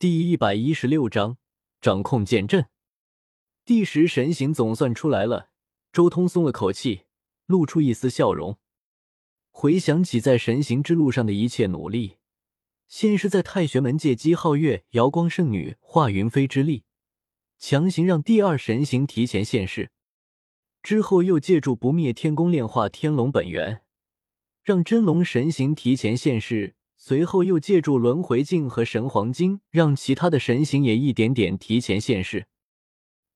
第一百一十六章掌控剑阵。第十神行总算出来了，周通松了口气，露出一丝笑容。回想起在神行之路上的一切努力，先是在太玄门借姬皓月、瑶光圣女、华云飞之力，强行让第二神行提前现世，之后又借助不灭天宫炼化天龙本源，让真龙神行提前现世。随后又借助轮回镜和神黄金，让其他的神形也一点点提前现世。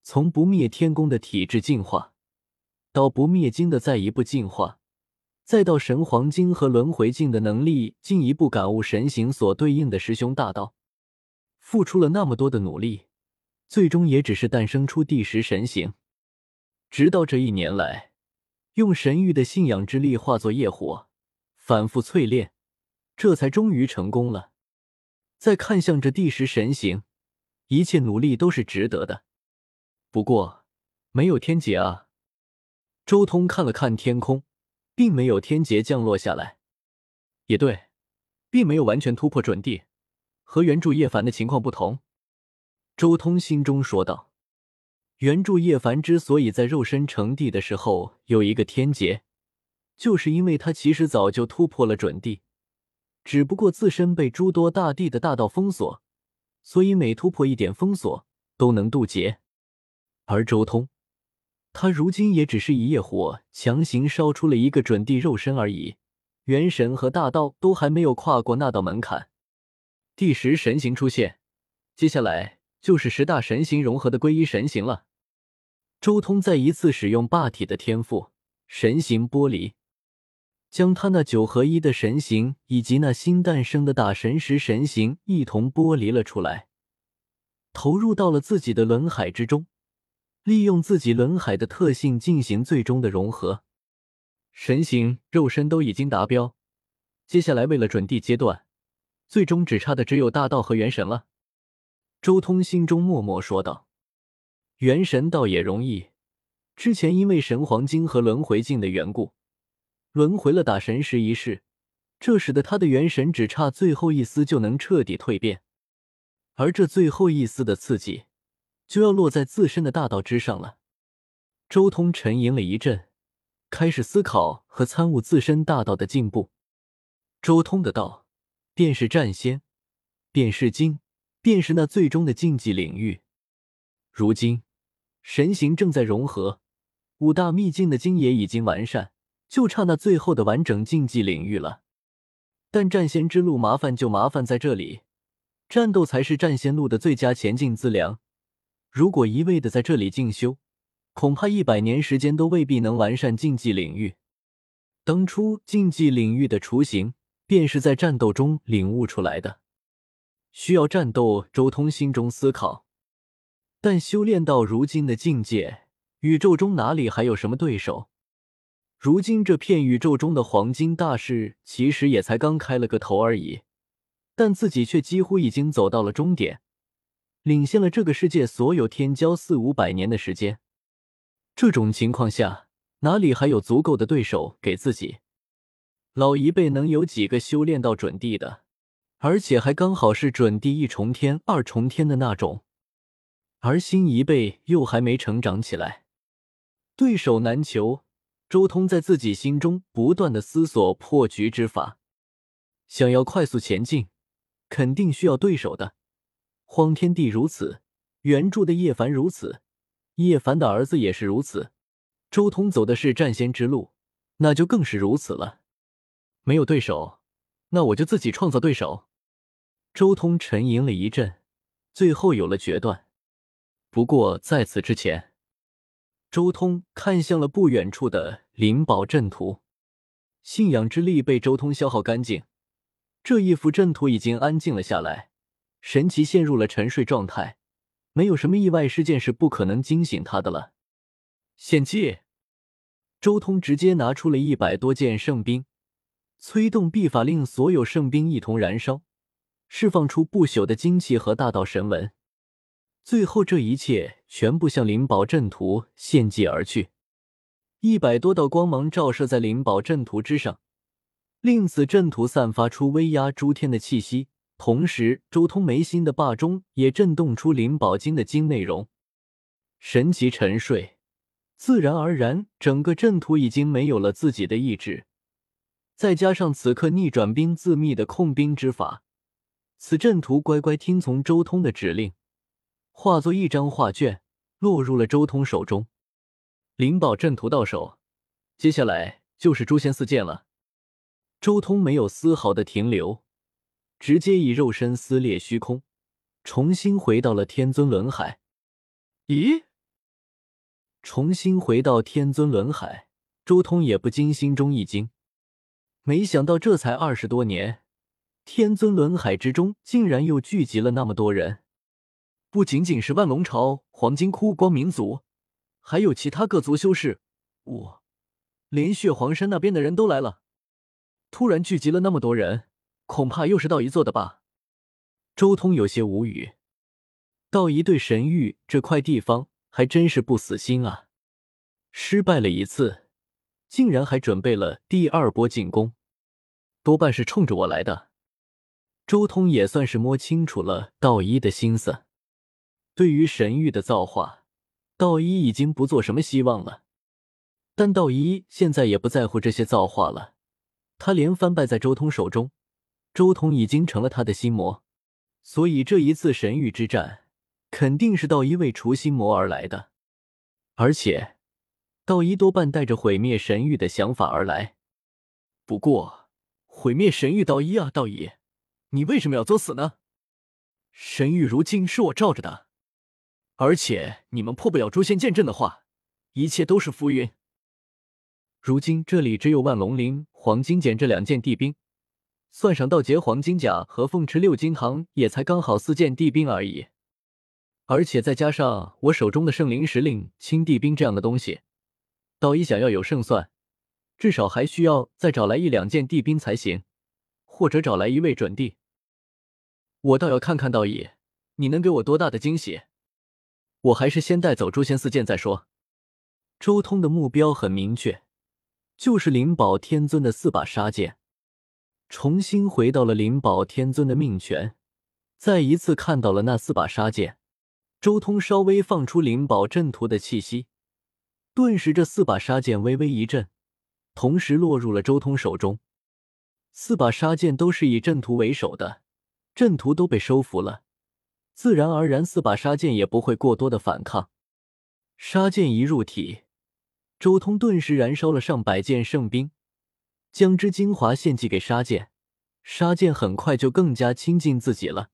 从不灭天宫的体质进化，到不灭金的再一步进化，再到神黄金和轮回镜的能力进一步感悟神形所对应的师兄大道，付出了那么多的努力，最终也只是诞生出第十神形。直到这一年来，用神域的信仰之力化作业火，反复淬炼。这才终于成功了。再看向这第十神行，一切努力都是值得的。不过，没有天劫啊！周通看了看天空，并没有天劫降落下来。也对，并没有完全突破准地，和原著叶凡的情况不同。周通心中说道：“原著叶凡之所以在肉身成帝的时候有一个天劫，就是因为他其实早就突破了准地。”只不过自身被诸多大帝的大道封锁，所以每突破一点封锁都能渡劫。而周通，他如今也只是一夜火强行烧出了一个准地肉身而已，元神和大道都还没有跨过那道门槛。第十神形出现，接下来就是十大神形融合的归一神形了。周通再一次使用霸体的天赋，神形剥离。将他那九合一的神形以及那新诞生的大神石神形一同剥离了出来，投入到了自己的轮海之中，利用自己轮海的特性进行最终的融合。神形、肉身都已经达标，接下来为了准地阶段，最终只差的只有大道和元神了。周通心中默默说道：“元神倒也容易，之前因为神黄金和轮回镜的缘故。”轮回了打神石一事，这使得他的元神只差最后一丝就能彻底蜕变，而这最后一丝的刺激，就要落在自身的大道之上了。周通沉吟了一阵，开始思考和参悟自身大道的进步。周通的道，便是战仙，便是经，便是那最终的竞技领域。如今神行正在融合，五大秘境的经也已经完善。就差那最后的完整竞技领域了，但战仙之路麻烦就麻烦在这里，战斗才是战仙路的最佳前进资粮。如果一味的在这里进修，恐怕一百年时间都未必能完善竞技领域。当初竞技领域的雏形，便是在战斗中领悟出来的。需要战斗，周通心中思考。但修炼到如今的境界，宇宙中哪里还有什么对手？如今这片宇宙中的黄金大势，其实也才刚开了个头而已，但自己却几乎已经走到了终点，领先了这个世界所有天骄四五百年的时间。这种情况下，哪里还有足够的对手给自己？老一辈能有几个修炼到准地的，而且还刚好是准地一重天、二重天的那种，而新一辈又还没成长起来，对手难求。周通在自己心中不断的思索破局之法，想要快速前进，肯定需要对手的。荒天帝如此，原著的叶凡如此，叶凡的儿子也是如此。周通走的是战仙之路，那就更是如此了。没有对手，那我就自己创造对手。周通沉吟了一阵，最后有了决断。不过在此之前。周通看向了不远处的灵宝阵图，信仰之力被周通消耗干净，这一幅阵图已经安静了下来，神奇陷入了沉睡状态，没有什么意外事件是不可能惊醒他的了。献祭，周通直接拿出了一百多件圣兵，催动秘法令所有圣兵一同燃烧，释放出不朽的精气和大道神纹。最后，这一切全部向灵宝阵图献祭而去。一百多道光芒照射在灵宝阵图之上，令此阵图散发出威压诸天的气息，同时，周通眉心的霸中也震动出灵宝经的经内容，神奇沉睡，自然而然，整个阵图已经没有了自己的意志。再加上此刻逆转兵自秘的控兵之法，此阵图乖乖听从周通的指令，化作一张画卷，落入了周通手中。灵宝阵图到手，接下来就是诛仙四剑了。周通没有丝毫的停留，直接以肉身撕裂虚空，重新回到了天尊轮海。咦？重新回到天尊轮海，周通也不禁心中一惊。没想到这才二十多年，天尊轮海之中竟然又聚集了那么多人，不仅仅是万龙朝、黄金窟、光明族，还有其他各族修士。我，连血皇山那边的人都来了。突然聚集了那么多人，恐怕又是道一做的吧？周通有些无语。道一对神域这块地方还真是不死心啊，失败了一次。竟然还准备了第二波进攻，多半是冲着我来的。周通也算是摸清楚了道一的心思。对于神域的造化，道一已经不做什么希望了。但道一现在也不在乎这些造化了。他连番败在周通手中，周通已经成了他的心魔，所以这一次神域之战，肯定是道一为除心魔而来的，而且。道一多半带着毁灭神域的想法而来，不过毁灭神域，道一啊，道一，你为什么要作死呢？神域如今是我罩着的，而且你们破不了诛仙剑阵的话，一切都是浮云。如今这里只有万龙鳞、黄金锏这两件地兵，算上道劫黄金甲和凤池六金堂，也才刚好四件地兵而已。而且再加上我手中的圣灵石令、青地兵这样的东西。道一想要有胜算，至少还需要再找来一两件地兵才行，或者找来一位准帝。我倒要看看道一，你能给我多大的惊喜？我还是先带走诛仙四剑再说。周通的目标很明确，就是灵宝天尊的四把杀剑。重新回到了灵宝天尊的命权，再一次看到了那四把杀剑，周通稍微放出灵宝阵图的气息。顿时，这四把杀剑微微一震，同时落入了周通手中。四把杀剑都是以阵图为首的，阵图都被收服了，自然而然，四把杀剑也不会过多的反抗。杀剑一入体，周通顿时燃烧了上百件圣兵，将之精华献祭给杀剑，杀剑很快就更加亲近自己了。